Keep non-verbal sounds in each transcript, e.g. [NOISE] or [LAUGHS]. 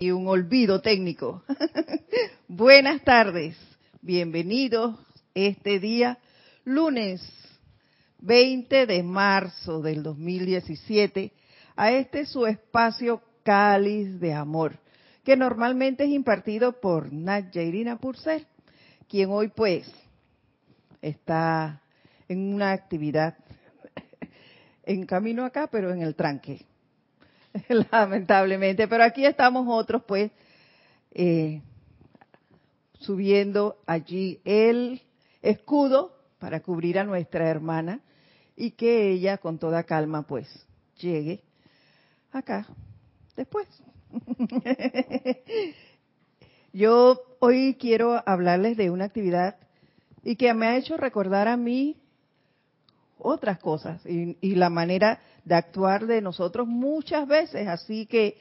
y un olvido técnico. [LAUGHS] Buenas tardes, bienvenidos este día, lunes 20 de marzo del 2017, a este su espacio cáliz de amor, que normalmente es impartido por Nat Irina Purcell, quien hoy pues está en una actividad [LAUGHS] en camino acá, pero en el tranque. [LAUGHS] lamentablemente. Pero aquí estamos otros, pues, eh, subiendo allí el escudo para cubrir a nuestra hermana y que ella con toda calma, pues, llegue acá después. [LAUGHS] Yo hoy quiero hablarles de una actividad y que me ha hecho recordar a mí otras cosas y, y la manera de actuar de nosotros muchas veces. Así que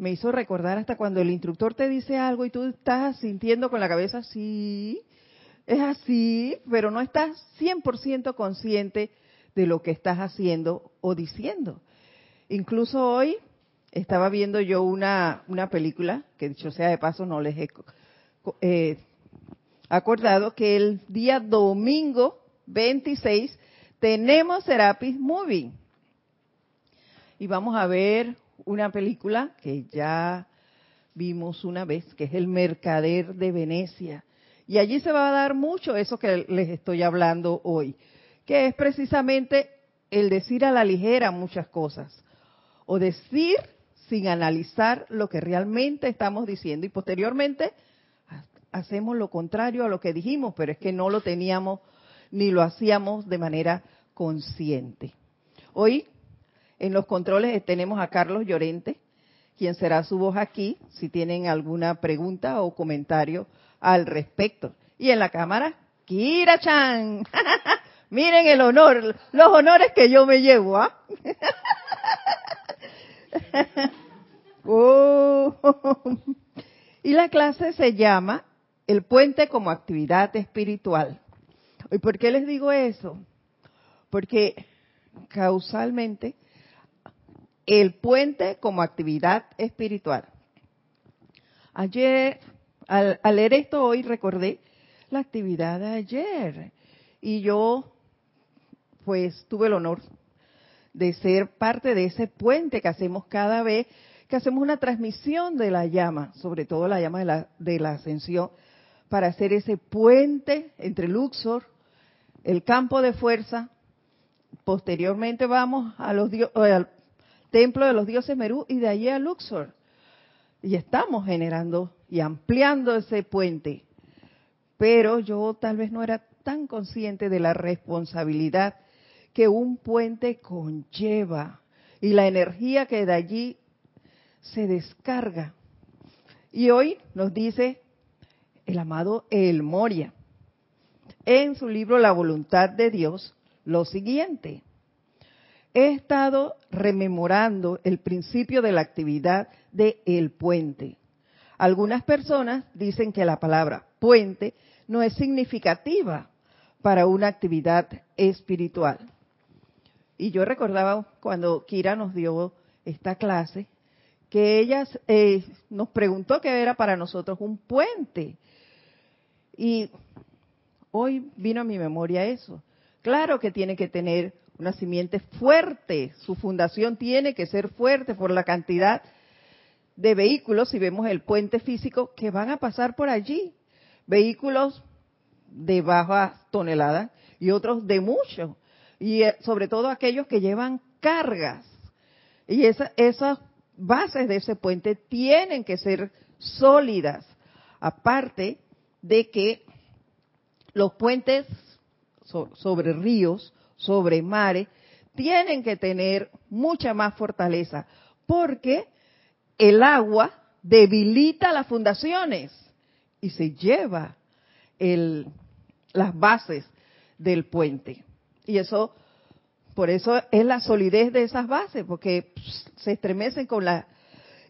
me hizo recordar hasta cuando el instructor te dice algo y tú estás sintiendo con la cabeza, sí, es así, pero no estás 100% consciente de lo que estás haciendo o diciendo. Incluso hoy estaba viendo yo una, una película, que dicho sea de paso no les he eh, acordado, que el día domingo 26 tenemos Serapis Movie y vamos a ver una película que ya vimos una vez, que es El Mercader de Venecia. Y allí se va a dar mucho eso que les estoy hablando hoy, que es precisamente el decir a la ligera muchas cosas, o decir sin analizar lo que realmente estamos diciendo y posteriormente hacemos lo contrario a lo que dijimos, pero es que no lo teníamos ni lo hacíamos de manera consciente. Hoy en los controles tenemos a Carlos Llorente, quien será su voz aquí, si tienen alguna pregunta o comentario al respecto. Y en la cámara, Kira Chan. [LAUGHS] Miren el honor, los honores que yo me llevo, ¿ah? [LAUGHS] Oh. Y la clase se llama El puente como actividad espiritual. ¿Y por qué les digo eso? Porque causalmente el puente como actividad espiritual. Ayer, al, leer esto hoy, recordé la actividad de ayer. Y yo, pues, tuve el honor de ser parte de ese puente que hacemos cada vez que hacemos una transmisión de la llama, sobre todo la llama de la, de la ascensión, para hacer ese puente entre Luxor, el campo de fuerza. Posteriormente vamos a los, templo de los dioses Merú y de allí a Luxor. Y estamos generando y ampliando ese puente. Pero yo tal vez no era tan consciente de la responsabilidad que un puente conlleva y la energía que de allí se descarga. Y hoy nos dice el amado El Moria en su libro La voluntad de Dios lo siguiente he estado rememorando el principio de la actividad de el puente. Algunas personas dicen que la palabra puente no es significativa para una actividad espiritual. Y yo recordaba cuando Kira nos dio esta clase, que ella eh, nos preguntó qué era para nosotros un puente. Y hoy vino a mi memoria eso. Claro que tiene que tener una simiente fuerte, su fundación tiene que ser fuerte por la cantidad de vehículos, si vemos el puente físico, que van a pasar por allí. Vehículos de baja tonelada y otros de mucho. Y eh, sobre todo aquellos que llevan cargas. Y esas bases de ese puente tienen que ser sólidas. Aparte de que los puentes sobre ríos sobre mares, tienen que tener mucha más fortaleza, porque el agua debilita las fundaciones y se lleva el, las bases del puente. Y eso, por eso es la solidez de esas bases, porque se estremecen con la...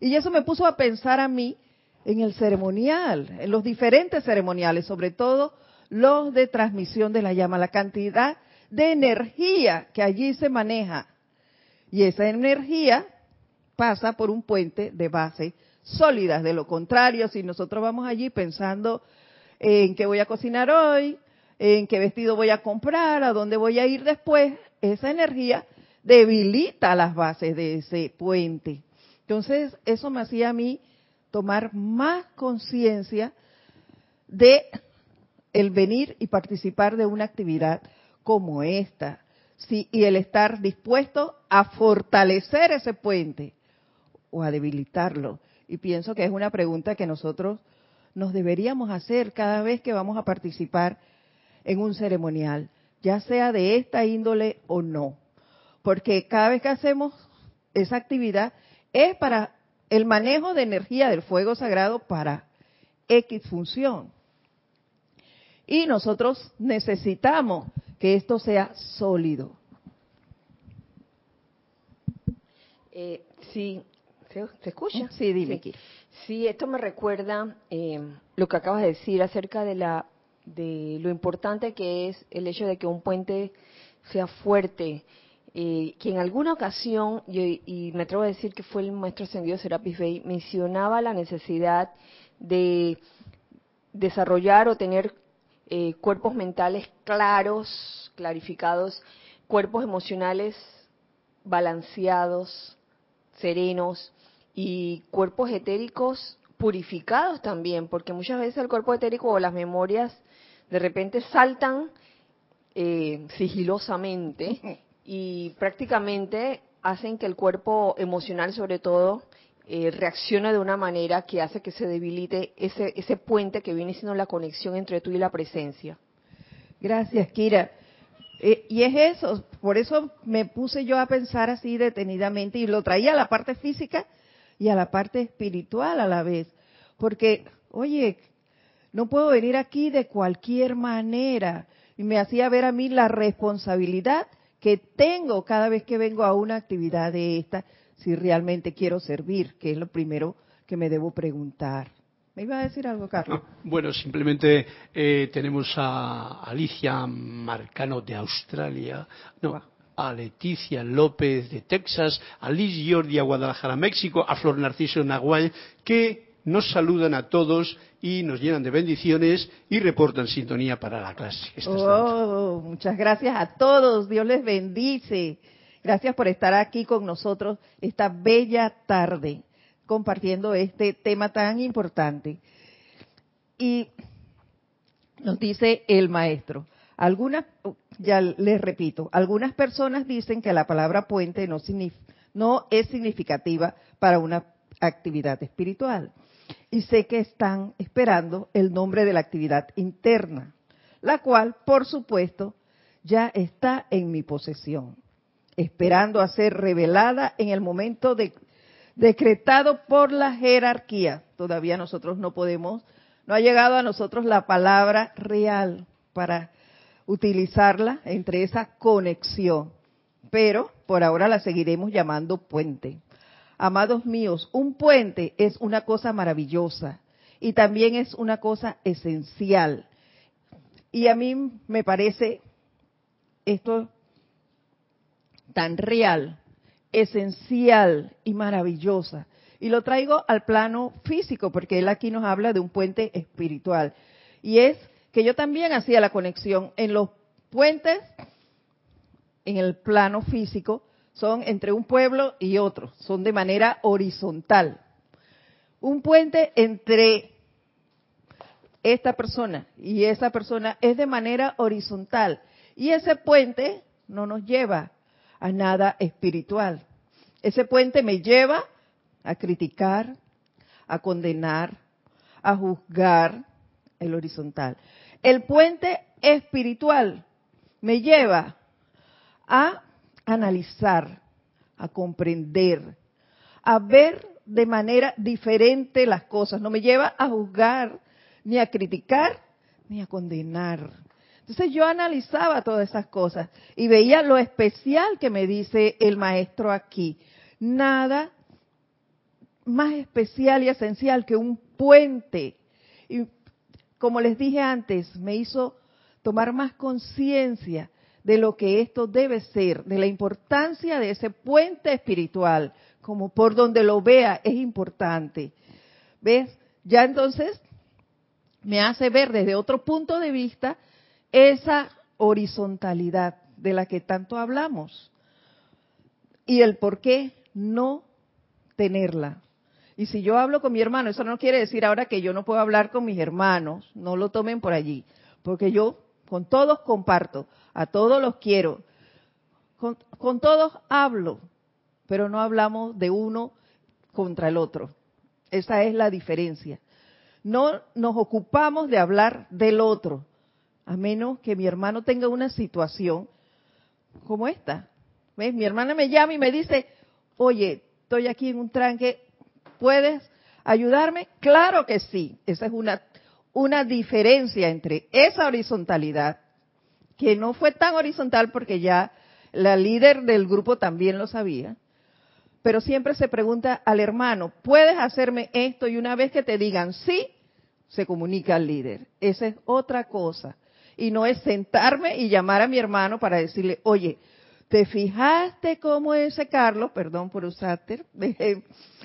Y eso me puso a pensar a mí en el ceremonial, en los diferentes ceremoniales, sobre todo los de transmisión de la llama, la cantidad de energía que allí se maneja. Y esa energía pasa por un puente de base sólidas. De lo contrario, si nosotros vamos allí pensando en qué voy a cocinar hoy, en qué vestido voy a comprar, a dónde voy a ir después, esa energía debilita las bases de ese puente. Entonces, eso me hacía a mí tomar más conciencia de el venir y participar de una actividad como esta. Sí, y el estar dispuesto a fortalecer ese puente o a debilitarlo. Y pienso que es una pregunta que nosotros nos deberíamos hacer cada vez que vamos a participar en un ceremonial, ya sea de esta índole o no. Porque cada vez que hacemos esa actividad es para el manejo de energía del fuego sagrado para X función. Y nosotros necesitamos que esto sea sólido. Eh, sí, ¿Se, escucha? Sí, dime. Sí. esto me recuerda eh, lo que acabas de decir acerca de la de lo importante que es el hecho de que un puente sea fuerte. Eh, que en alguna ocasión, y, me atrevo a decir que fue el maestro ascendido Serapis Bey, mencionaba la necesidad de desarrollar o tener eh, cuerpos mentales claros, clarificados, cuerpos emocionales balanceados, serenos, y cuerpos etéricos purificados también, porque muchas veces el cuerpo etérico o las memorias de repente saltan eh, sigilosamente [LAUGHS] y prácticamente hacen que el cuerpo emocional sobre todo eh, reaccione de una manera que hace que se debilite ese, ese puente que viene siendo la conexión entre tú y la presencia. Gracias, Kira. Eh, y es eso, por eso me puse yo a pensar así detenidamente y lo traía a la parte física y a la parte espiritual a la vez. Porque, oye, no puedo venir aquí de cualquier manera. Y me hacía ver a mí la responsabilidad que tengo cada vez que vengo a una actividad de esta, si realmente quiero servir, que es lo primero que me debo preguntar. ¿Me iba a decir algo, Carlos? [LAUGHS] bueno, simplemente eh, tenemos a Alicia Marcano de Australia. No, a Leticia López de Texas, a Liz Jordi a Guadalajara, México, a Flor Narciso Nahual, que nos saludan a todos y nos llenan de bendiciones y reportan sintonía para la clase. Oh, muchas gracias a todos, Dios les bendice. Gracias por estar aquí con nosotros esta bella tarde compartiendo este tema tan importante. Y nos dice el maestro, algunas, ya les repito, algunas personas dicen que la palabra puente no, es significativa para una actividad espiritual. Y sé que están esperando el nombre de la actividad interna, la cual, por supuesto, ya está en mi posesión, esperando a ser revelada en el momento de, decretado por la jerarquía. Todavía nosotros no podemos, no ha llegado a nosotros la palabra real para utilizarla entre esa conexión, pero por ahora la seguiremos llamando puente. Amados míos, un puente es una cosa maravillosa y también es una cosa esencial. Y a mí me parece esto tan real, esencial y maravillosa. Y lo traigo al plano físico, porque él aquí nos habla de un puente espiritual. Y es que yo también hacía la conexión en los puentes, en el plano físico, son entre un pueblo y otro, son de manera horizontal. Un puente entre esta persona y esa persona es de manera horizontal. Y ese puente no nos lleva a nada espiritual. Ese puente me lleva a criticar, a condenar, a juzgar, el horizontal. El puente espiritual me lleva a analizar, a comprender, a ver de manera diferente las cosas. No me lleva a juzgar, ni a criticar, ni a condenar. Entonces yo analizaba todas esas cosas y veía lo especial que me dice el maestro aquí. Nada más especial y esencial que un puente. Y como les dije antes, me hizo tomar más conciencia de lo que esto debe ser, de la importancia de ese puente espiritual como por donde lo vea, es importante. ¿Ves? Ya entonces me hace ver desde otro punto de vista esa horizontalidad de la que tanto hablamos y el por qué no tenerla. Y si yo hablo con mi hermano, eso no quiere decir ahora que yo no puedo hablar con mis hermanos, no lo tomen por allí, porque yo con todos comparto, a todos los quiero, con, con todos hablo, pero no hablamos de uno contra el otro. Esa es la diferencia. No nos ocupamos de hablar del otro, a menos que mi hermano tenga una situación como esta. ¿Ves? Mi hermana me llama y me dice, oye, estoy aquí en un tranque, ¿puedes ayudarme? Claro que sí. Esa es una, una diferencia entre esa horizontalidad, que no fue tan horizontal porque ya la líder del grupo también lo sabía, pero siempre se pregunta al hermano, ¿puedes hacerme esto? Y una vez que te digan sí, se comunica al líder. Esa es otra cosa. Y no es sentarme y llamar a mi hermano para decirle, oye, ¿te fijaste cómo ese Carlos, perdón por usarte, [LAUGHS]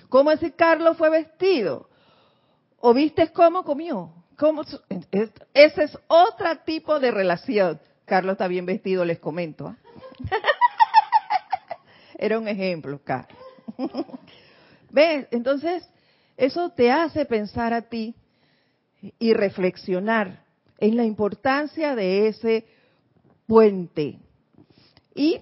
cómo ese Carlos fue vestido? ¿O viste cómo comió? ¿Cómo? Ese es otro tipo de relación. Carlos está bien vestido, les comento. ¿ah? [LAUGHS] Era un ejemplo, Carlos. [LAUGHS] ¿Ves? Entonces, eso te hace pensar a ti y reflexionar en la importancia de ese puente. Y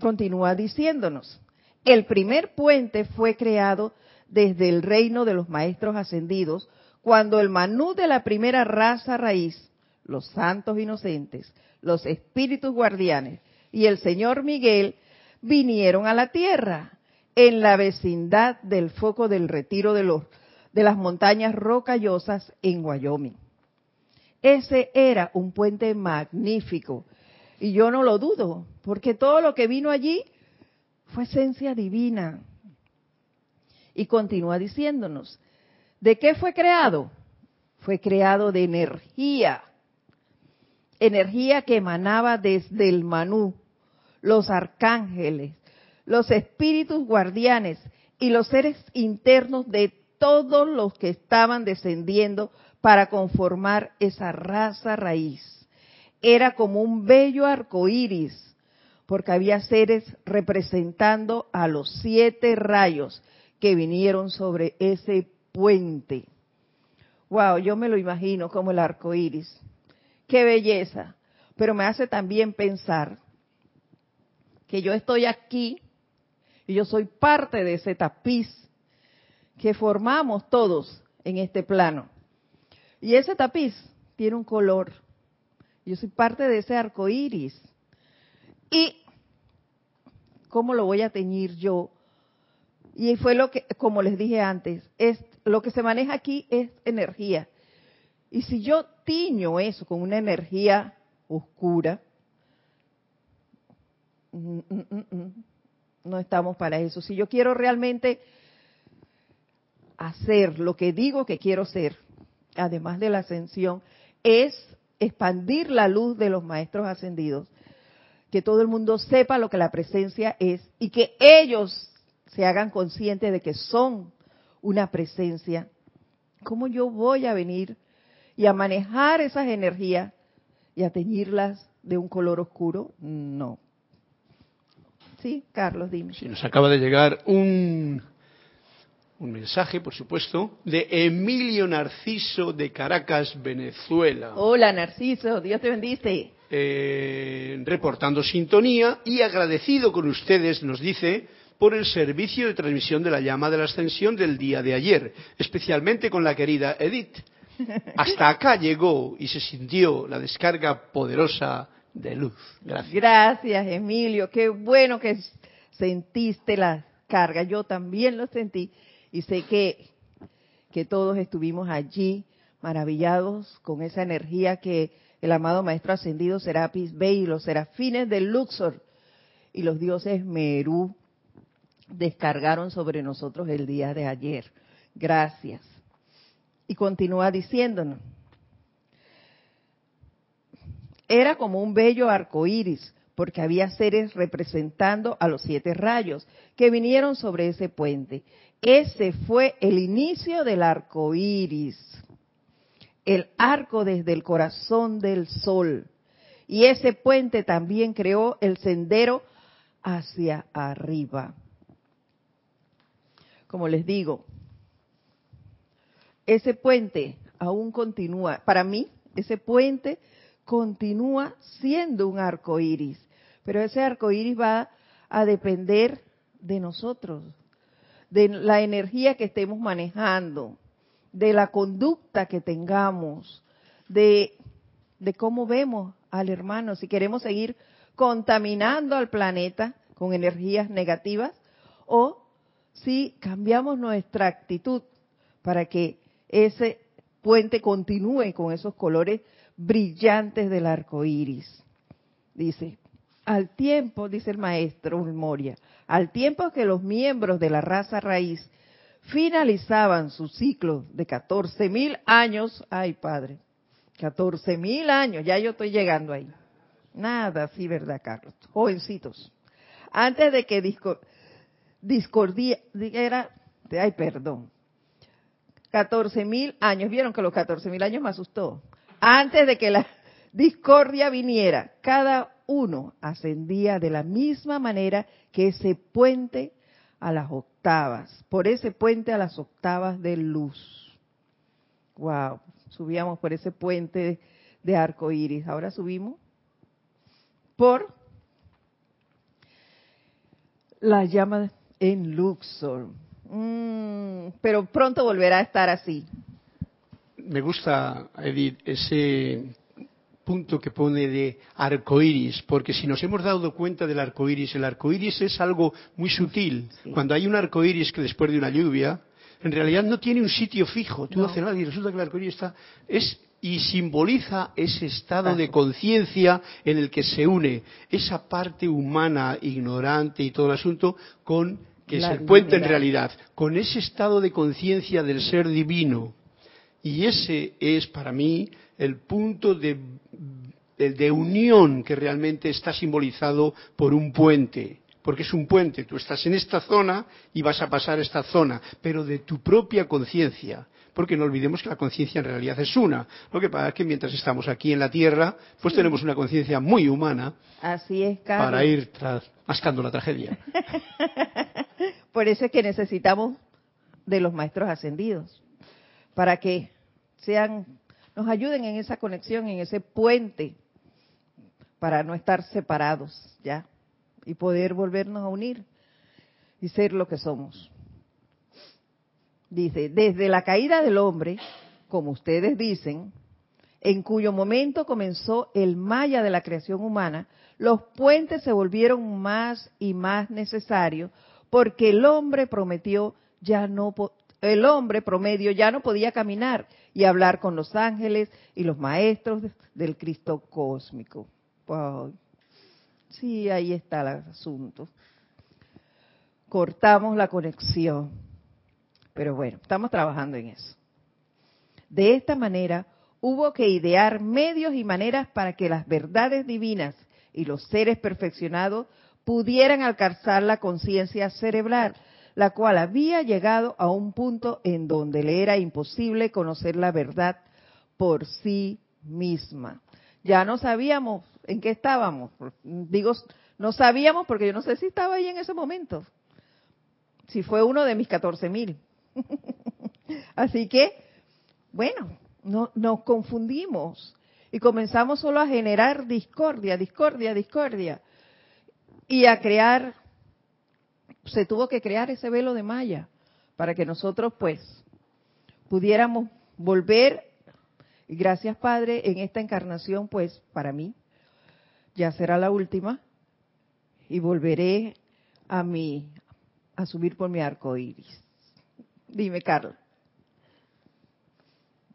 continúa diciéndonos, el primer puente fue creado desde el reino de los maestros ascendidos, cuando el manú de la primera raza raíz, los santos inocentes, los espíritus guardianes y el señor Miguel vinieron a la tierra en la vecindad del foco del retiro de, los, de las montañas rocallosas en Wyoming. Ese era un puente magnífico y yo no lo dudo, porque todo lo que vino allí fue esencia divina. Y continúa diciéndonos, ¿de qué fue creado? Fue creado de energía, energía que emanaba desde el Manú, los arcángeles, los espíritus guardianes y los seres internos de todos los que estaban descendiendo para conformar esa raza raíz. Era como un bello arco iris, porque había seres representando a los siete rayos que vinieron sobre ese puente. Wow, yo me lo imagino como el arco iris. Qué belleza. Pero me hace también pensar que yo estoy aquí y yo soy parte de ese tapiz que formamos todos en este plano. Y ese tapiz tiene un color. Yo soy parte de ese arco iris. ¿Y cómo lo voy a teñir yo? Y fue lo que, como les dije antes, es lo que se maneja aquí es energía. Y si yo tiño eso con una energía oscura, mm, mm, mm, no estamos para eso. Si yo quiero realmente hacer lo que digo que quiero ser, además de la ascensión, es expandir la luz de los maestros ascendidos, que todo el mundo sepa lo que la presencia es y que ellos se hagan conscientes de que son una presencia. ¿Cómo yo voy a venir y a manejar esas energías y a teñirlas de un color oscuro? No, Sí, Carlos, dime. Sí, nos acaba de llegar un, un mensaje, por supuesto, de Emilio Narciso de Caracas, Venezuela. Hola, Narciso, Dios te bendice. Eh, reportando sintonía y agradecido con ustedes, nos dice, por el servicio de transmisión de la llama de la ascensión del día de ayer, especialmente con la querida Edith. Hasta acá llegó y se sintió la descarga poderosa de luz. Gracias. Gracias, Emilio. Qué bueno que sentiste la carga. Yo también lo sentí y sé que, que todos estuvimos allí maravillados con esa energía que el amado Maestro Ascendido Serapis Bey y los serafines del Luxor y los dioses Merú descargaron sobre nosotros el día de ayer. Gracias. Y continúa diciéndonos, era como un bello arco iris, porque había seres representando a los siete rayos que vinieron sobre ese puente. Ese fue el inicio del arco iris, el arco desde el corazón del sol. Y ese puente también creó el sendero hacia arriba. Como les digo, ese puente aún continúa. Para mí, ese puente continúa siendo un arco iris, pero ese arco iris va a depender de nosotros, de la energía que estemos manejando, de la conducta que tengamos, de, de cómo vemos al hermano. Si queremos seguir contaminando al planeta con energías negativas o si cambiamos nuestra actitud para que ese puente continúe con esos colores brillantes del arco iris. Dice, al tiempo, dice el maestro Moria, al tiempo que los miembros de la raza raíz finalizaban su ciclo de 14 mil años, ay padre, 14 mil años, ya yo estoy llegando ahí. Nada, sí, ¿verdad, Carlos? Jovencitos. Antes de que discordía, era, ay, perdón, 14 mil años. Vieron que los 14 mil años me asustó. Antes de que la discordia viniera, cada uno ascendía de la misma manera que ese puente a las octavas, por ese puente a las octavas de luz. Wow, subíamos por ese puente de arco iris. Ahora subimos por la llama en Luxor. Mm, pero pronto volverá a estar así. Me gusta, Edith, ese punto que pone de arcoíris, porque si nos hemos dado cuenta del arcoíris, el arcoíris es algo muy sutil. Cuando hay un arcoíris que después de una lluvia, en realidad no tiene un sitio fijo. Tú haces nada y resulta que el arcoíris está es y simboliza ese estado de conciencia en el que se une esa parte humana, ignorante y todo el asunto con que es el puente en realidad, con ese estado de conciencia del ser divino. Y ese es para mí el punto de, de, unión que realmente está simbolizado por un puente. Porque es un puente, tú estás en esta zona y vas a pasar a esta zona, pero de tu propia conciencia porque no olvidemos que la conciencia en realidad es una. Lo que pasa es que mientras estamos aquí en la Tierra, pues tenemos una conciencia muy humana Así es, para ir mascando la tragedia. [LAUGHS] Por eso es que necesitamos de los maestros ascendidos, para que sean, nos ayuden en esa conexión, en ese puente, para no estar separados ya y poder volvernos a unir y ser lo que somos. Dice, desde la caída del hombre, como ustedes dicen, en cuyo momento comenzó el maya de la creación humana, los puentes se volvieron más y más necesarios porque el hombre prometió ya no el hombre promedio ya no podía caminar y hablar con los ángeles y los maestros del Cristo cósmico. Sí, ahí está el asunto. Cortamos la conexión. Pero bueno, estamos trabajando en eso. De esta manera, hubo que idear medios y maneras para que las verdades divinas y los seres perfeccionados pudieran alcanzar la conciencia cerebral, la cual había llegado a un punto en donde le era imposible conocer la verdad por sí misma. Ya no sabíamos en qué estábamos. Digo, no sabíamos porque yo no sé si estaba ahí en ese momento. Si fue uno de mis 14 mil. [LAUGHS] Así que, bueno, no, nos confundimos y comenzamos solo a generar discordia, discordia, discordia y a crear, se tuvo que crear ese velo de malla para que nosotros pues pudiéramos volver, gracias Padre, en esta encarnación pues para mí ya será la última y volveré a mi a subir por mi arco iris. Dime, Carlos.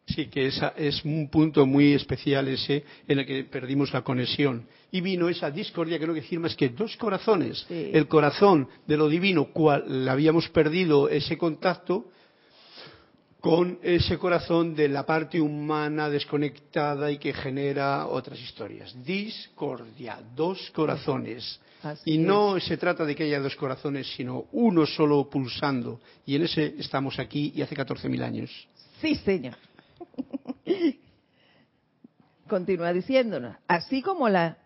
Sí, que esa es un punto muy especial ese en el que perdimos la conexión. Y vino esa discordia que lo que firma es que dos corazones, el corazón de lo divino, cual habíamos perdido ese contacto, con ese corazón de la parte humana desconectada y que genera otras historias. Discordia, dos corazones. y no se trata de que haya dos corazones, sino uno solo pulsando. Y en ese estamos aquí y hace 14.000 años. Sí, señor. [LAUGHS] Continúa diciéndonos, así como la,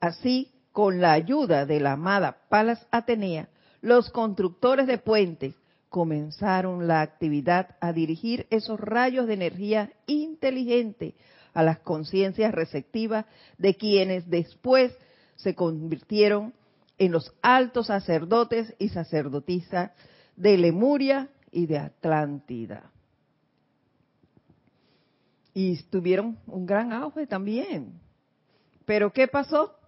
así con la ayuda de la amada Palas Atenea, los constructores de puentes comenzaron la actividad a dirigir esos rayos de energía inteligente a las conciencias receptivas de quienes después se convirtieron en los altos sacerdotes y sacerdotisas de Lemuria y de Atlántida. Y tuvieron un gran auge también. Pero ¿qué pasó?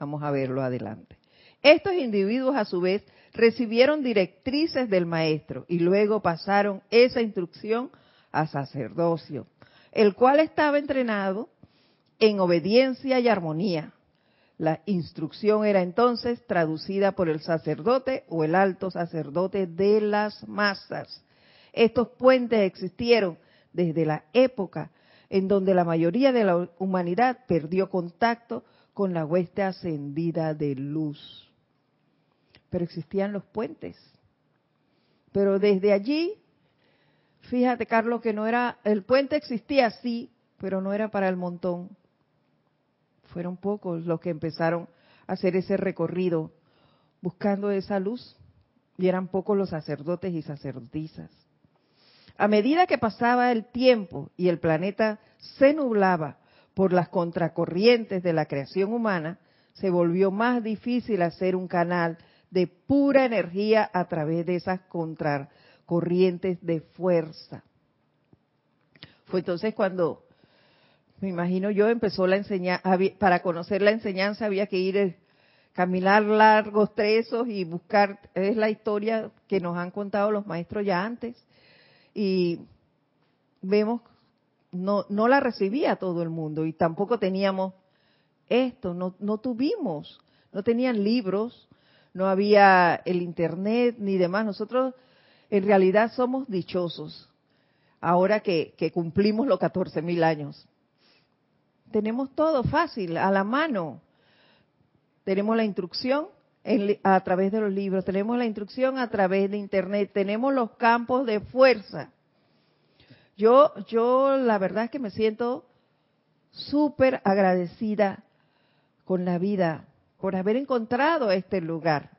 Vamos a verlo adelante. Estos individuos a su vez recibieron directrices del maestro y luego pasaron esa instrucción a sacerdocio, el cual estaba entrenado en obediencia y armonía. La instrucción era entonces traducida por el sacerdote o el alto sacerdote de las masas. Estos puentes existieron desde la época en donde la mayoría de la humanidad perdió contacto con la hueste ascendida de luz pero existían los puentes. Pero desde allí, fíjate Carlos, que no era, el puente existía sí, pero no era para el montón. Fueron pocos los que empezaron a hacer ese recorrido buscando esa luz y eran pocos los sacerdotes y sacerdotisas. A medida que pasaba el tiempo y el planeta se nublaba por las contracorrientes de la creación humana, se volvió más difícil hacer un canal de pura energía a través de esas contracorrientes de fuerza. Fue entonces cuando, me imagino yo, empezó la enseñanza, para conocer la enseñanza había que ir, eh, caminar largos tresos y buscar, es la historia que nos han contado los maestros ya antes. Y vemos, no, no la recibía todo el mundo y tampoco teníamos esto, no, no tuvimos, no tenían libros, no había el internet ni demás. Nosotros en realidad somos dichosos ahora que, cumplimos los 14 mil años. Tenemos todo fácil, a la mano. Tenemos la instrucción a través de los libros, tenemos la instrucción a través de internet, tenemos los campos de fuerza. Yo, yo la verdad es que me siento súper agradecida con la vida por haber encontrado este lugar.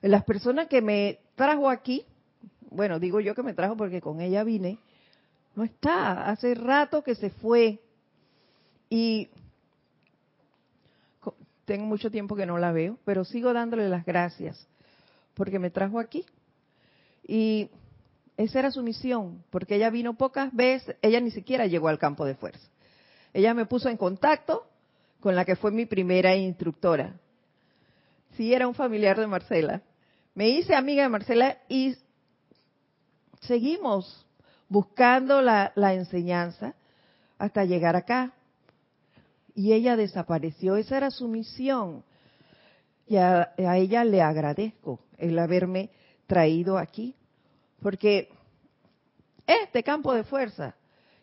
Las personas que me trajo aquí, bueno, digo yo que me trajo porque con ella vine, no está, hace rato que se fue. Y tengo mucho tiempo que no la veo, pero sigo dándole las gracias porque me trajo aquí. Y esa era su misión, porque ella vino pocas veces, ella ni siquiera llegó al campo de fuerza. Ella me puso en contacto con la que fue mi primera instructora, sí era un familiar de Marcela. Me hice amiga de Marcela y seguimos buscando la, enseñanza hasta llegar acá. Y ella desapareció, esa era su misión. Y a, a ella le agradezco el haberme traído aquí, porque este campo de fuerza,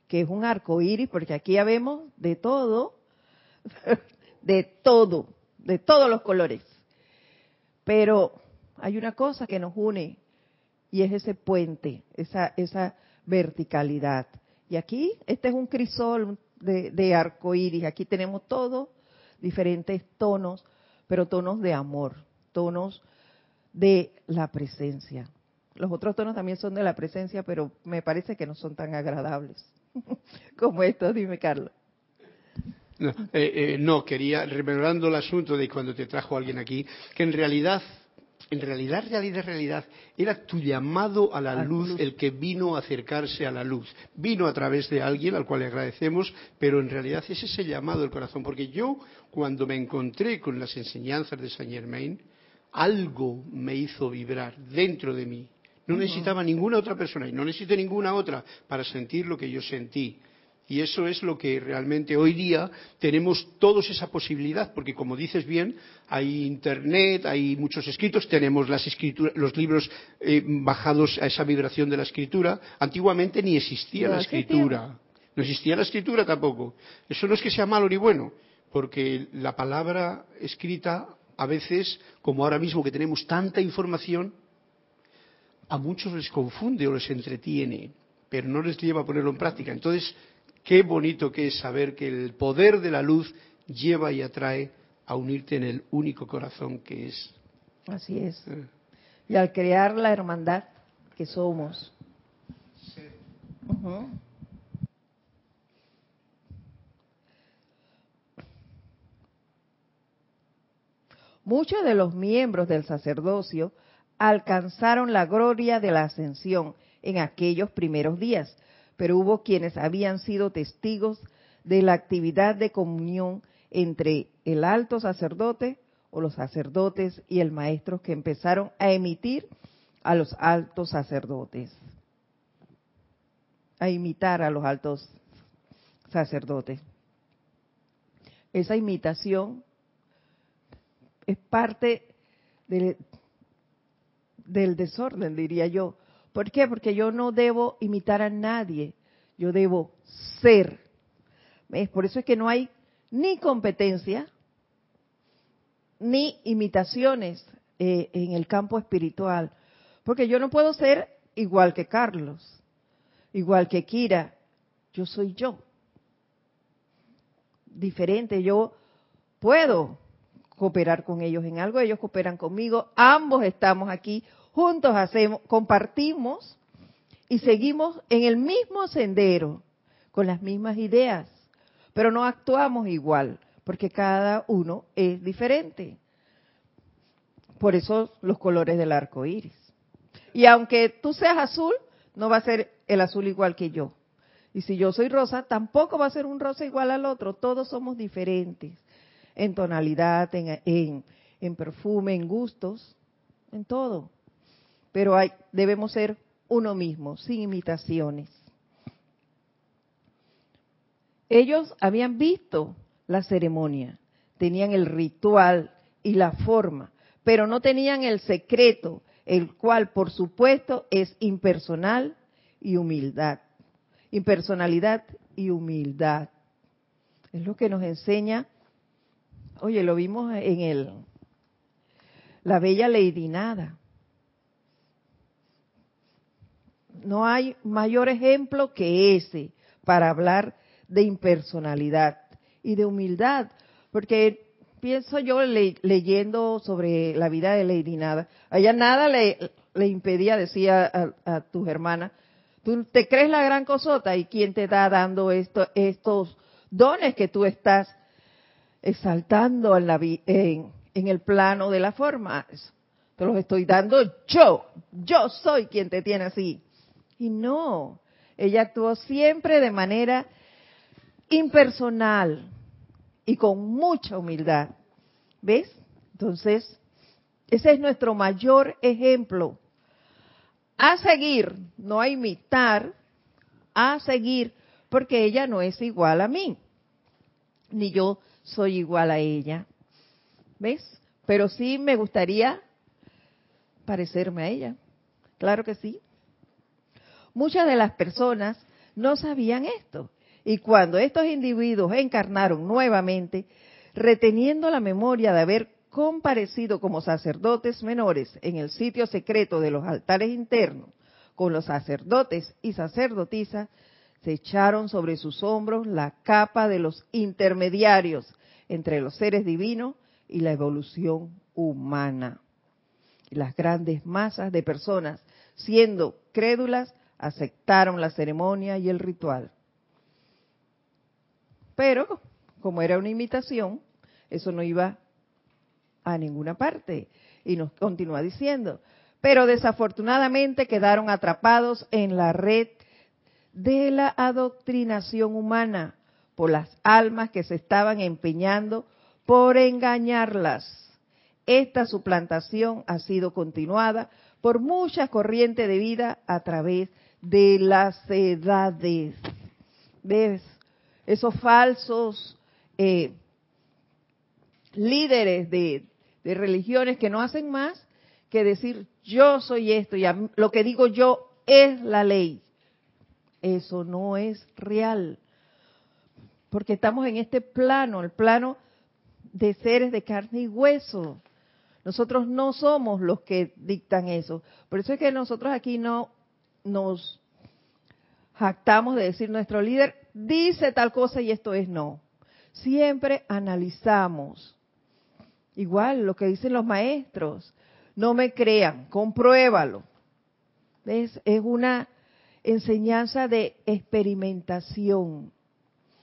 que es un arco iris, porque aquí ya vemos de todo, [LAUGHS] de todo, de todos los colores. Pero hay una cosa que nos une y es ese puente, esa, esa verticalidad. Y aquí, este es un crisol de, de arco iris. Aquí tenemos todos diferentes tonos, pero tonos de amor, tonos de la presencia. Los otros tonos también son de la presencia, pero me parece que no son tan agradables [LAUGHS] como estos. Dime, Carlos. No, eh, eh, no, quería, rememorando el asunto de cuando te trajo alguien aquí, que en realidad, en realidad, realidad, realidad, era tu llamado a la luz, el que vino a acercarse a la luz. Vino a través de alguien al cual le agradecemos, pero en realidad es ese llamado del corazón. Porque yo, cuando me encontré con las enseñanzas de Saint Germain, algo me hizo vibrar dentro de mí. No necesitaba ninguna otra persona y no necesité ninguna otra para sentir lo que yo sentí Y eso es lo que realmente hoy día tenemos todos esa posibilidad, porque como dices bien, hay internet, hay muchos escritos, tenemos las los libros eh, bajados a esa vibración de la escritura. Antiguamente ni existía No la escritura. No existía la escritura tampoco. Eso no es que sea malo ni bueno, porque la palabra escrita a veces, como ahora mismo que tenemos tanta información, a muchos les confunde o les entretiene, pero no les lleva a ponerlo en práctica. Entonces, qué bonito que es saber que el poder de la luz lleva y atrae a unirte en el único corazón que es. Así es. eh, Y al crear la hermandad que somos. Muchos de los miembros del sacerdocio alcanzaron la gloria de la ascensión en aquellos primeros días, pero hubo quienes habían sido testigos de la actividad de comunión entre el alto sacerdote o los sacerdotes y el maestro que empezaron a emitir a los altos sacerdotes, a imitar a los altos sacerdotes. Esa imitación es parte del, del desorden, diría yo. ¿Por qué? Porque yo no debo imitar a nadie, yo debo ser. Por eso es que no hay ni competencia, ni imitaciones eh, en el campo espiritual. Porque yo no puedo ser igual que Carlos, igual que Kira. Yo soy yo. Diferente, yo puedo cooperar con ellos en algo, ellos cooperan conmigo, ambos estamos aquí, juntos hacemos, compartimos y seguimos en el mismo sendero, con las mismas ideas, pero no actuamos igual, porque cada uno es diferente. Por eso los colores del arco iris. Y aunque tú seas azul, no va a ser el azul igual que yo. Y si yo soy rosa, tampoco va a ser un rosa igual al otro. Todos somos diferentes en tonalidad, en, en, en perfume, en gustos, en todo. Pero hay, debemos ser uno mismo, sin imitaciones. Ellos habían visto la ceremonia, tenían el ritual y la forma, pero no tenían el secreto, el cual por supuesto es impersonal y humildad. Impersonalidad y humildad. Es lo que nos enseña, oye, lo vimos en el la bella Lady Nada. No hay mayor ejemplo que ese para hablar de impersonalidad y de humildad, porque pienso yo le, leyendo sobre la vida de Lady Nada, a ella nada le, impedía, decía a, tus hermanas, tú te crees la gran cosota y quién te está dando esto, estos dones que tú estás exaltando en, la, en, el plano de la forma. Te los estoy dando yo, yo soy quien te tiene así. Y no, ella actuó siempre de manera impersonal y con mucha humildad. ¿Ves? Entonces, ese es nuestro mayor ejemplo. A seguir, no a imitar, a seguir, porque ella no es igual a mí, ni yo soy igual a ella. ¿Ves? Pero sí me gustaría parecerme a ella. Claro que sí. Muchas de las personas no sabían esto. Y cuando estos individuos encarnaron nuevamente, reteniendo la memoria de haber comparecido como sacerdotes menores en el sitio secreto de los altares internos con los sacerdotes y sacerdotisas, se echaron sobre sus hombros la capa de los intermediarios entre los seres divinos y la evolución humana. Y las grandes masas de personas, siendo crédulas, aceptaron la ceremonia y el ritual. Pero, como era una imitación, eso no iba a ninguna parte. Y nos continúa diciendo, pero desafortunadamente quedaron atrapados en la red de la adoctrinación humana por las almas que se estaban empeñando por engañarlas. Esta suplantación ha sido continuada por muchas corrientes de vida a través de las edades. ¿Ves? esos falsos eh, líderes de, de religiones que no hacen más que decir yo soy esto y lo que digo yo es la ley. Eso no es real. Porque estamos en este plano, el plano de seres de carne y hueso. Nosotros no somos los que dictan eso. Por eso es que nosotros aquí no nos jactamos de decir nuestro líder dice tal cosa y esto es no. Siempre analizamos. Igual lo que dicen los maestros. No me crean, compruébalo. Es, es una enseñanza de experimentación,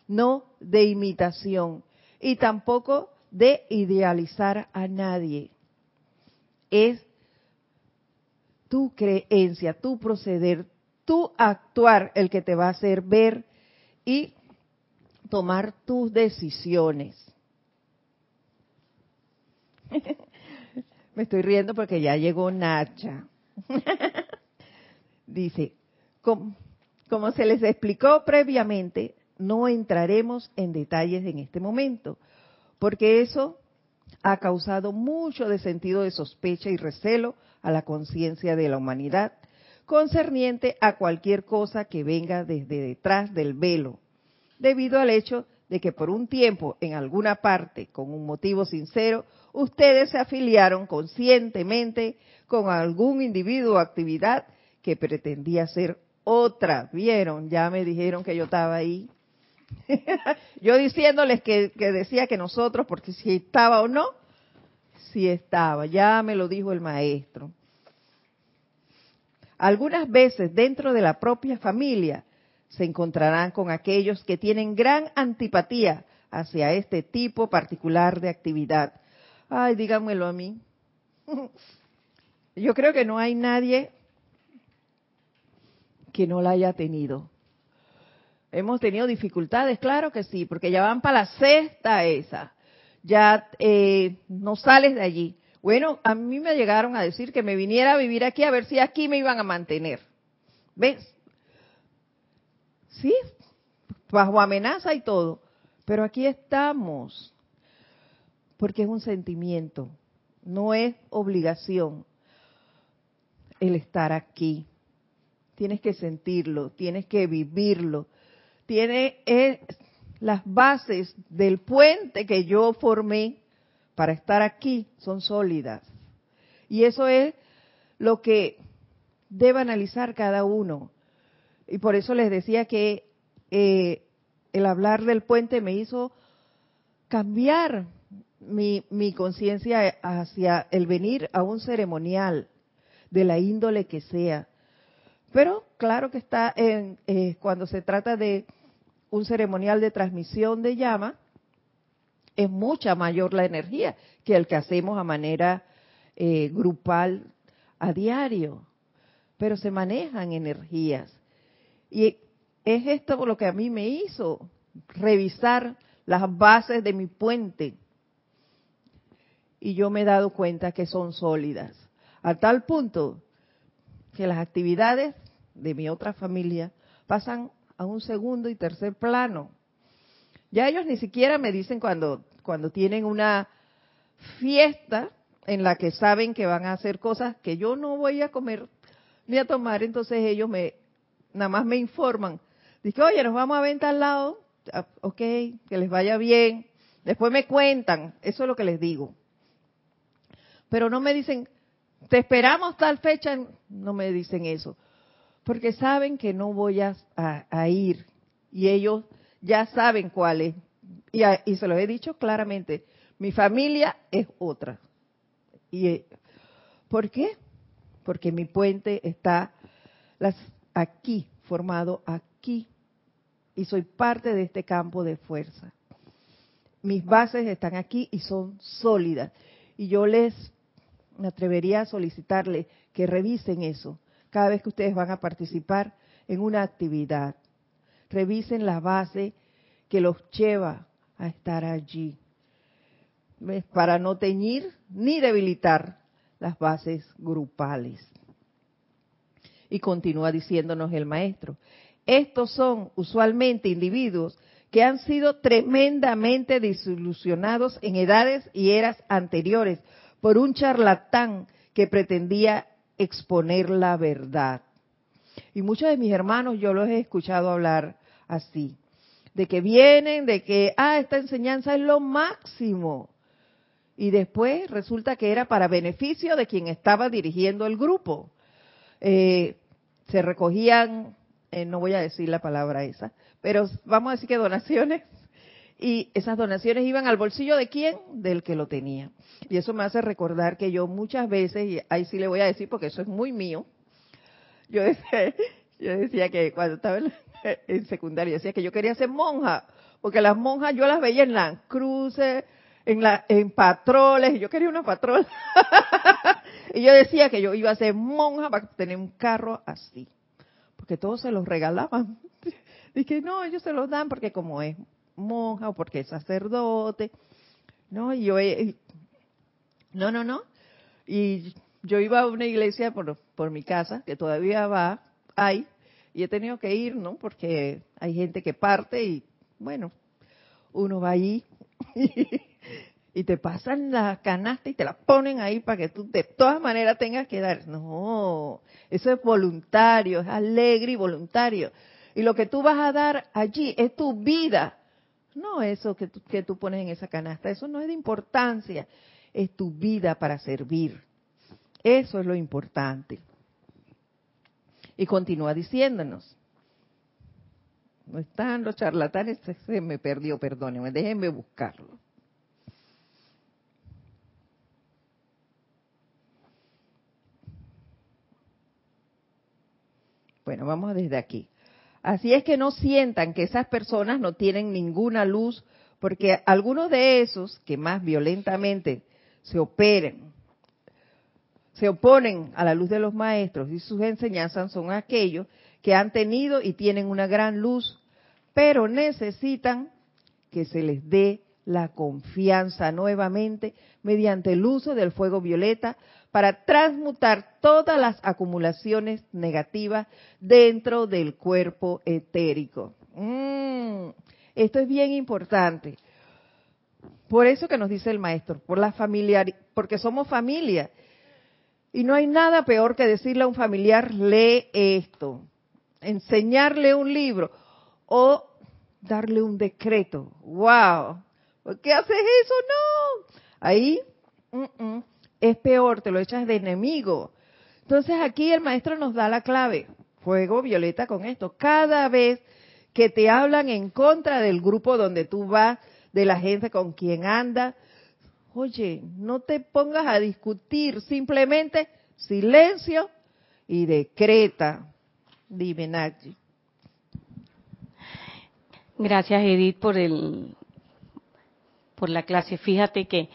no de imitación. Y tampoco de idealizar a nadie. Es tu creencia, tu proceder, tu actuar el que te va a hacer ver y tomar tus decisiones. [LAUGHS] Me estoy riendo porque ya llegó Nacha. [LAUGHS] Dice, como, se les explicó previamente, no entraremos en detalles en este momento, porque eso ha causado mucho de sentido de sospecha y recelo a la conciencia de la humanidad concerniente a cualquier cosa que venga desde detrás del velo, debido al hecho de que por un tiempo, en alguna parte, con un motivo sincero, ustedes se afiliaron conscientemente con algún individuo o actividad que pretendía ser otra. ¿Vieron? Ya me dijeron que yo estaba ahí. [LAUGHS] yo diciéndoles que, que, decía que nosotros, porque si estaba o no, si estaba, ya me lo dijo el maestro. Algunas veces dentro de la propia familia se encontrarán con aquellos que tienen gran antipatía hacia este tipo particular de actividad. Ay, díganmelo a mí. [LAUGHS] Yo creo que no hay nadie que no la haya tenido. Hemos tenido dificultades, claro que sí, porque ya van para la sexta esa. Ya eh, no sales de allí. Bueno, a mí me llegaron a decir que me viniera a vivir aquí a ver si aquí me iban a mantener. ¿Ves? Sí, bajo amenaza y todo. Pero aquí estamos, porque es un sentimiento, no es obligación el estar aquí. Tienes que sentirlo, tienes que vivirlo. Tiene las bases del puente que yo formé para estar aquí son sólidas. Y eso es lo que debe analizar cada uno. Y por eso les decía que eh, el hablar del puente me hizo cambiar mi, mi conciencia hacia el venir a un ceremonial de la índole que sea. Pero claro que está en, eh, cuando se trata de un ceremonial de transmisión de llama, es mucha mayor la energía que el que hacemos a manera eh, grupal a diario. Pero se manejan energías. Y es esto lo que a mí me hizo revisar las bases de mi puente. Y yo me he dado cuenta que son sólidas. A tal punto que las actividades de mi otra familia pasan a un segundo y tercer plano. Ya ellos ni siquiera me dicen cuando, cuando tienen una fiesta en la que saben que van a hacer cosas que yo no voy a comer ni a tomar, entonces ellos me nada más me informan. Dice, oye, nos vamos a ver al lado, ok, que les vaya bien. Después me cuentan, eso es lo que les digo. Pero no me dicen, te esperamos tal fecha, no me dicen eso. Porque saben que no voy a, ir. Y ellos ya saben cuál es. Y, y, se lo he dicho claramente, mi familia es otra. ¿Y eh, por qué? Porque mi puente está las, aquí, formado aquí, y soy parte de este campo de fuerza. Mis bases están aquí y son sólidas. Y yo les me atrevería a solicitarle que revisen eso cada vez que ustedes van a participar en una actividad. Revisen la base que los lleva a estar allí, para no teñir ni debilitar las bases grupales. Y continúa diciéndonos el maestro, estos son usualmente individuos que han sido tremendamente desilusionados en edades y eras anteriores por un charlatán que pretendía exponer la verdad. Y muchos de mis hermanos yo los he escuchado hablar así, de que vienen, de que, ah, esta enseñanza es lo máximo. Y después resulta que era para beneficio de quien estaba dirigiendo el grupo. Eh, se recogían, eh, no voy a decir la palabra esa, pero vamos a decir que donaciones, y esas donaciones iban al bolsillo de quién? Del que lo tenía. Y eso me hace recordar que yo muchas veces, y ahí sí le voy a decir porque eso es muy mío, yo decía, [LAUGHS] yo decía que cuando estaba [LAUGHS] en, secundaria, decía que yo quería ser monja, porque las monjas yo las veía en las cruces, en, la, en patroles, y yo quería una patrol. [LAUGHS] y yo decía que yo iba a ser monja para tener un carro así, porque todos se los regalaban. Dije, no, ellos se los dan porque como es monja o porque es sacerdote, no, y yo, no, no, no, y yo iba a una iglesia por, por mi casa, que todavía va, hay, y he tenido que ir, ¿no? Porque hay gente que parte y, bueno, uno va allí [LAUGHS] y, te pasan la canasta y te la ponen ahí para que tú de todas maneras tengas que dar. No, eso es voluntario, es alegre y voluntario. Y lo que tú vas a dar allí es tu vida, no eso que tú, que tú pones en esa canasta, eso no es de importancia, es tu vida para servir. Eso es lo importante. Y continúa diciéndonos. No están los charlatanes, se me perdió, perdónenme, déjenme buscarlo. Bueno, vamos desde aquí. Así es que no sientan que esas personas no tienen ninguna luz, porque algunos de esos que más violentamente se operen se oponen a la luz de los maestros y sus enseñanzas son aquellos que han tenido y tienen una gran luz, pero necesitan que se les dé la confianza nuevamente mediante el uso del fuego violeta para transmutar todas las acumulaciones negativas dentro del cuerpo etérico. Mm, esto es bien importante. Por eso que nos dice el maestro, por la familiar, porque somos familia y no hay nada peor que decirle a un familiar, lee esto, enseñarle un libro o darle un decreto. ¡Wow! ¿Por qué haces eso? No. Ahí es peor, te lo echas de enemigo. Entonces aquí el maestro nos da la clave. Fuego violeta con esto. Cada vez que te hablan en contra del grupo donde tú vas, de la gente con quien andas, Oye, no te pongas a discutir, simplemente silencio y decreta. Dime, Nachi. Gracias, Edith, por el por la clase. Fíjate que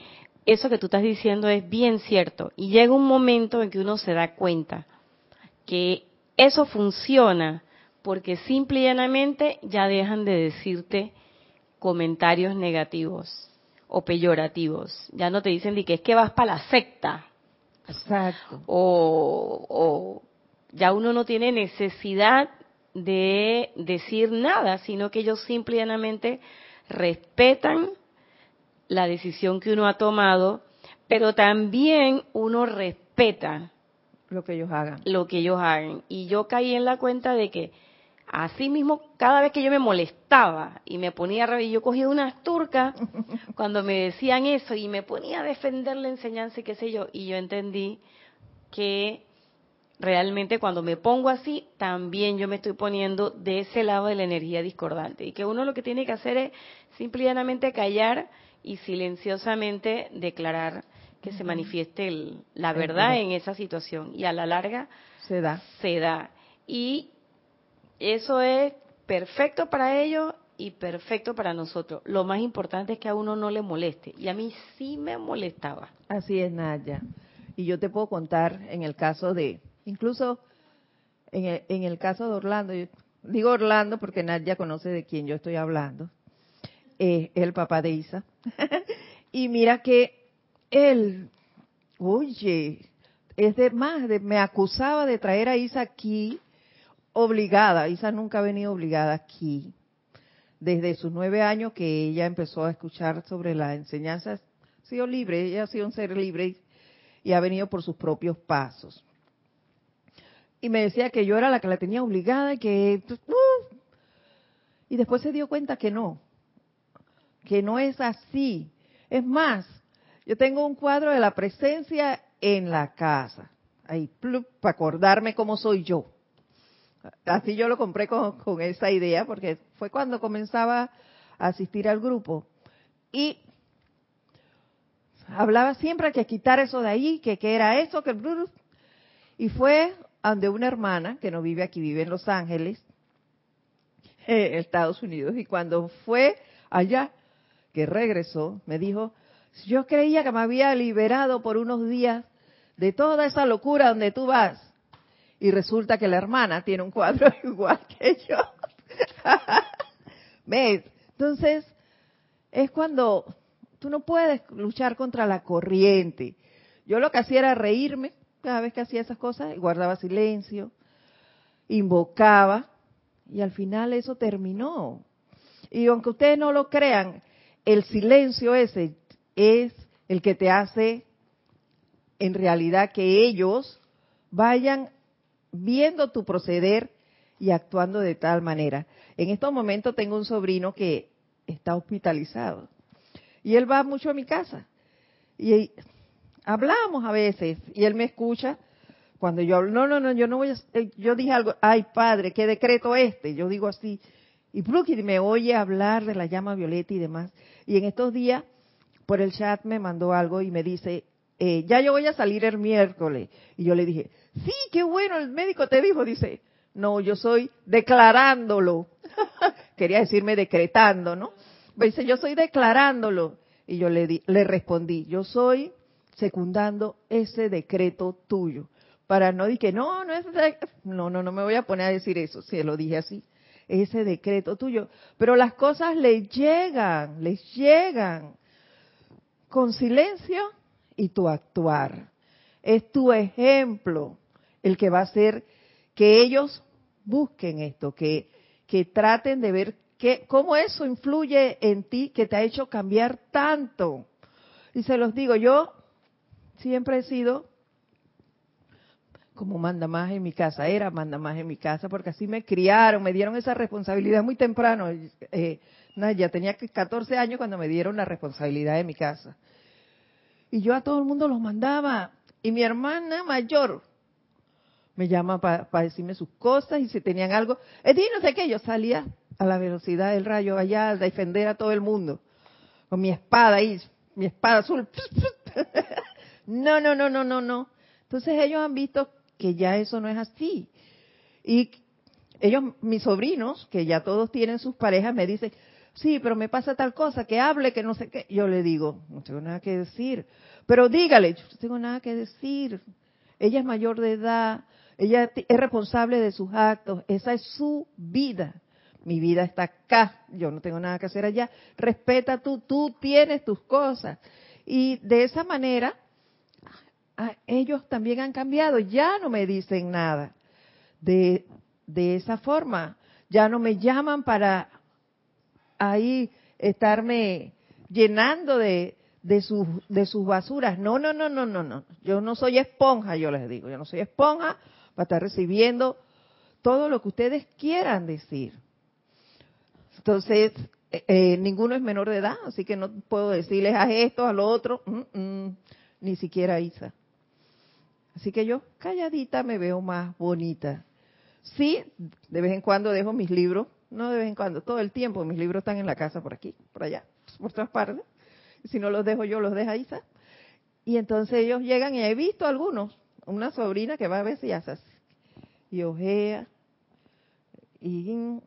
eso que tú estás diciendo es bien cierto y llega un momento en que uno se da cuenta que eso funciona porque simple y llanamente ya dejan de decirte comentarios negativos o peyorativos. Ya no te dicen de que es que vas para la secta. Exacto. O, ya uno no tiene necesidad de decir nada, sino que ellos simplemente respetan la decisión que uno ha tomado, pero también uno respeta lo que ellos hagan. Lo que ellos hagan. Y yo caí en la cuenta de que Así mismo, cada vez que yo me molestaba y me ponía a y yo cogía unas turcas [LAUGHS] cuando me decían eso y me ponía a defender la enseñanza y qué sé yo, y yo entendí que realmente cuando me pongo así, también yo me estoy poniendo de ese lado de la energía discordante y que uno lo que tiene que hacer es simplemente callar y silenciosamente declarar que se manifieste la verdad en esa situación y a la larga se da. Se da. Y eso es perfecto para ellos y perfecto para nosotros. Lo más importante es que a uno no le moleste. Y a mí sí me molestaba. Así es, Naya. Y yo te puedo contar en el caso de, incluso en el, en el caso de Orlando, digo Orlando porque Nadia conoce de quién yo estoy hablando, es el papá de Isa. [LAUGHS] y mira que él, oye, es de más, de, me acusaba de traer a Isa aquí obligada, Isa nunca ha venido obligada aquí, desde sus nueve años que ella empezó a escuchar sobre la enseñanza, ha sido libre, ella ha sido un ser libre y ha venido por sus propios pasos. Y me decía que yo era la que la tenía obligada y que... Uh, y después se dio cuenta que no, que no es así. Es más, yo tengo un cuadro de la presencia en la casa, ahí, para acordarme cómo soy yo. Así yo lo compré con, con esa idea, porque fue cuando comenzaba a asistir al grupo. Y hablaba siempre que quitar eso de ahí, que, que era eso, que... Y fue ante una hermana que no vive aquí, vive en Los Ángeles, eh, Estados Unidos, y cuando fue allá, que regresó, me dijo, yo creía que me había liberado por unos días de toda esa locura donde tú vas. Y resulta que la hermana tiene un cuadro [LAUGHS] igual que yo. [LAUGHS] ¿Ves? Entonces, es cuando tú no puedes luchar contra la corriente. Yo lo que hacía era reírme cada vez que hacía esas cosas, guardaba silencio, invocaba, y al final eso terminó. Y aunque ustedes no lo crean, el silencio ese es el que te hace en realidad que ellos vayan viendo tu proceder y actuando de tal manera. En estos momentos tengo un sobrino que está hospitalizado y él va mucho a mi casa y hablamos a veces y él me escucha cuando yo hablo, no, no, no, yo no voy a, eh, yo dije algo, ay padre, qué decreto este, yo digo así, y Brookie me oye hablar de la llama violeta y demás, y en estos días por el chat me mandó algo y me dice, eh, ya yo voy a salir el miércoles, y yo le dije, sí, qué bueno, el médico te dijo, dice, no, yo soy declarándolo, [LAUGHS] quería decirme decretando, ¿no? Dice, yo soy declarándolo, y yo le, di, le respondí, yo soy secundando ese decreto tuyo para no decir que no, no no, no, no me voy a poner a decir eso, si lo dije así, ese decreto tuyo, pero las cosas le llegan, les llegan con silencio y tu actuar. Es tu ejemplo el que va a hacer que ellos busquen esto, que, que traten de ver que, cómo eso influye en ti, que te ha hecho cambiar tanto. Y se los digo, yo siempre he sido como manda más en mi casa, era manda más en mi casa, porque así me criaron, me dieron esa responsabilidad muy temprano. Eh, ya tenía 14 años cuando me dieron la responsabilidad de mi casa. Y yo a todo el mundo los mandaba. Y mi hermana mayor me llama para decirme sus cosas y si tenían algo. Edith, no sé qué, yo salía a la velocidad del rayo allá a defender a todo el mundo. Con mi espada ahí, mi espada azul. [LAUGHS] no, no, no, no, no, no. Entonces ellos han visto que ya eso no es así. Y ellos, mis sobrinos, que ya todos tienen sus parejas, me dicen, sí, pero me pasa tal cosa, que hable, que no sé qué. Yo le digo, no tengo nada que decir. Pero dígale, yo no tengo nada que decir. Ella es mayor de edad, ella es responsable de sus actos, esa es su vida. Mi vida está acá, yo no tengo nada que hacer allá. Respeta tú, tú tienes tus cosas. Y de esa manera Ah, ellos también han cambiado, ya no me dicen nada. De, esa forma, ya no me llaman para ahí estarme llenando de, de, sus, de sus basuras. No, no, no, no, no, no. Yo no soy esponja, yo les digo. Yo no soy esponja para estar recibiendo todo lo que ustedes quieran decir. Entonces, eh, eh, ninguno es menor de edad, así que no puedo decirles a esto, a lo otro, mm, mm, ni siquiera Isa. Así que yo calladita me veo más bonita. Sí, de vez en cuando dejo mis libros, no de vez en cuando, todo el tiempo, mis libros están en la casa por aquí, por allá, por todas partes. Y si no los dejo yo, los deja Isa. Y entonces ellos llegan y he visto algunos, una sobrina que va a ver si hace y ojea y,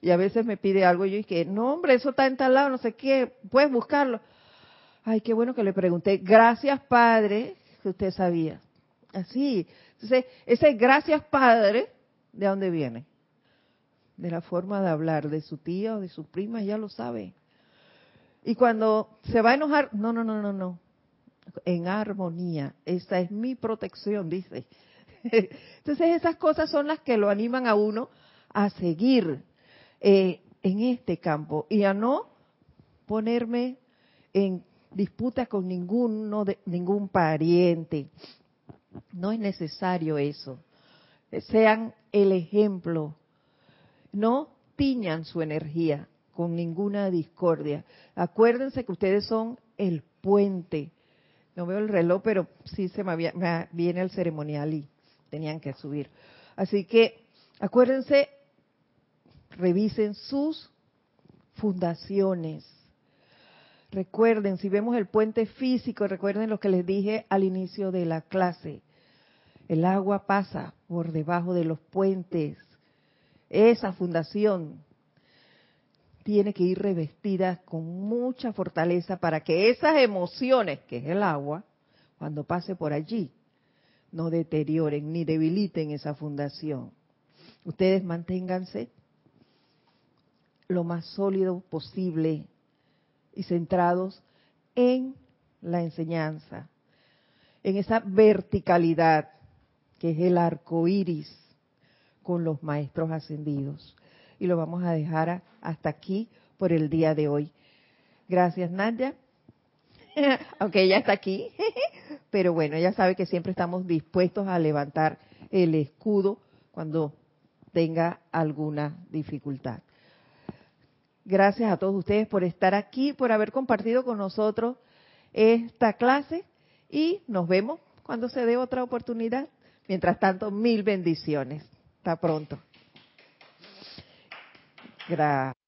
y a veces me pide algo y yo dije, no hombre, eso está lado, no sé qué, puedes buscarlo. Ay, qué bueno que le pregunté. Gracias, Padre, que usted sabía. Así. Entonces, ese gracias Padre, ¿de dónde viene? De la forma de hablar de su tía o de su prima, ya lo sabe. Y cuando se va a enojar, no, no, no, no, no. En armonía. Esa es mi protección, dice. [LAUGHS] Entonces esas cosas son las que lo animan a uno a seguir. Eh, en este campo y a no ponerme en disputa con ninguno de, ningún pariente. No es necesario eso. Sean el ejemplo. No tiñan su energía con ninguna discordia. Acuérdense que ustedes son el puente. No veo el reloj, pero sí se me, viene el ceremonial y tenían que subir. Así que acuérdense, revisen sus fundaciones. Recuerden, si vemos el puente físico, recuerden lo que les dije al inicio de la clase. El agua pasa por debajo de los puentes. Esa fundación tiene que ir revestida con mucha fortaleza para que esas emociones, que es el agua, cuando pase por allí, no deterioren ni debiliten esa fundación. Ustedes manténganse lo más sólido posible y centrados en la enseñanza, en esa verticalidad que es el arco iris con los maestros ascendidos. Y lo vamos a dejar hasta aquí por el día de hoy. Gracias, Nadia. [LAUGHS] Aunque ella está aquí. [LAUGHS] Pero bueno, ella sabe que siempre estamos dispuestos a levantar el escudo cuando tenga alguna dificultad. Gracias a todos ustedes por estar aquí, por haber compartido con nosotros esta clase y nos vemos cuando se dé otra oportunidad. Mientras tanto, mil bendiciones. Hasta pronto. Gracias.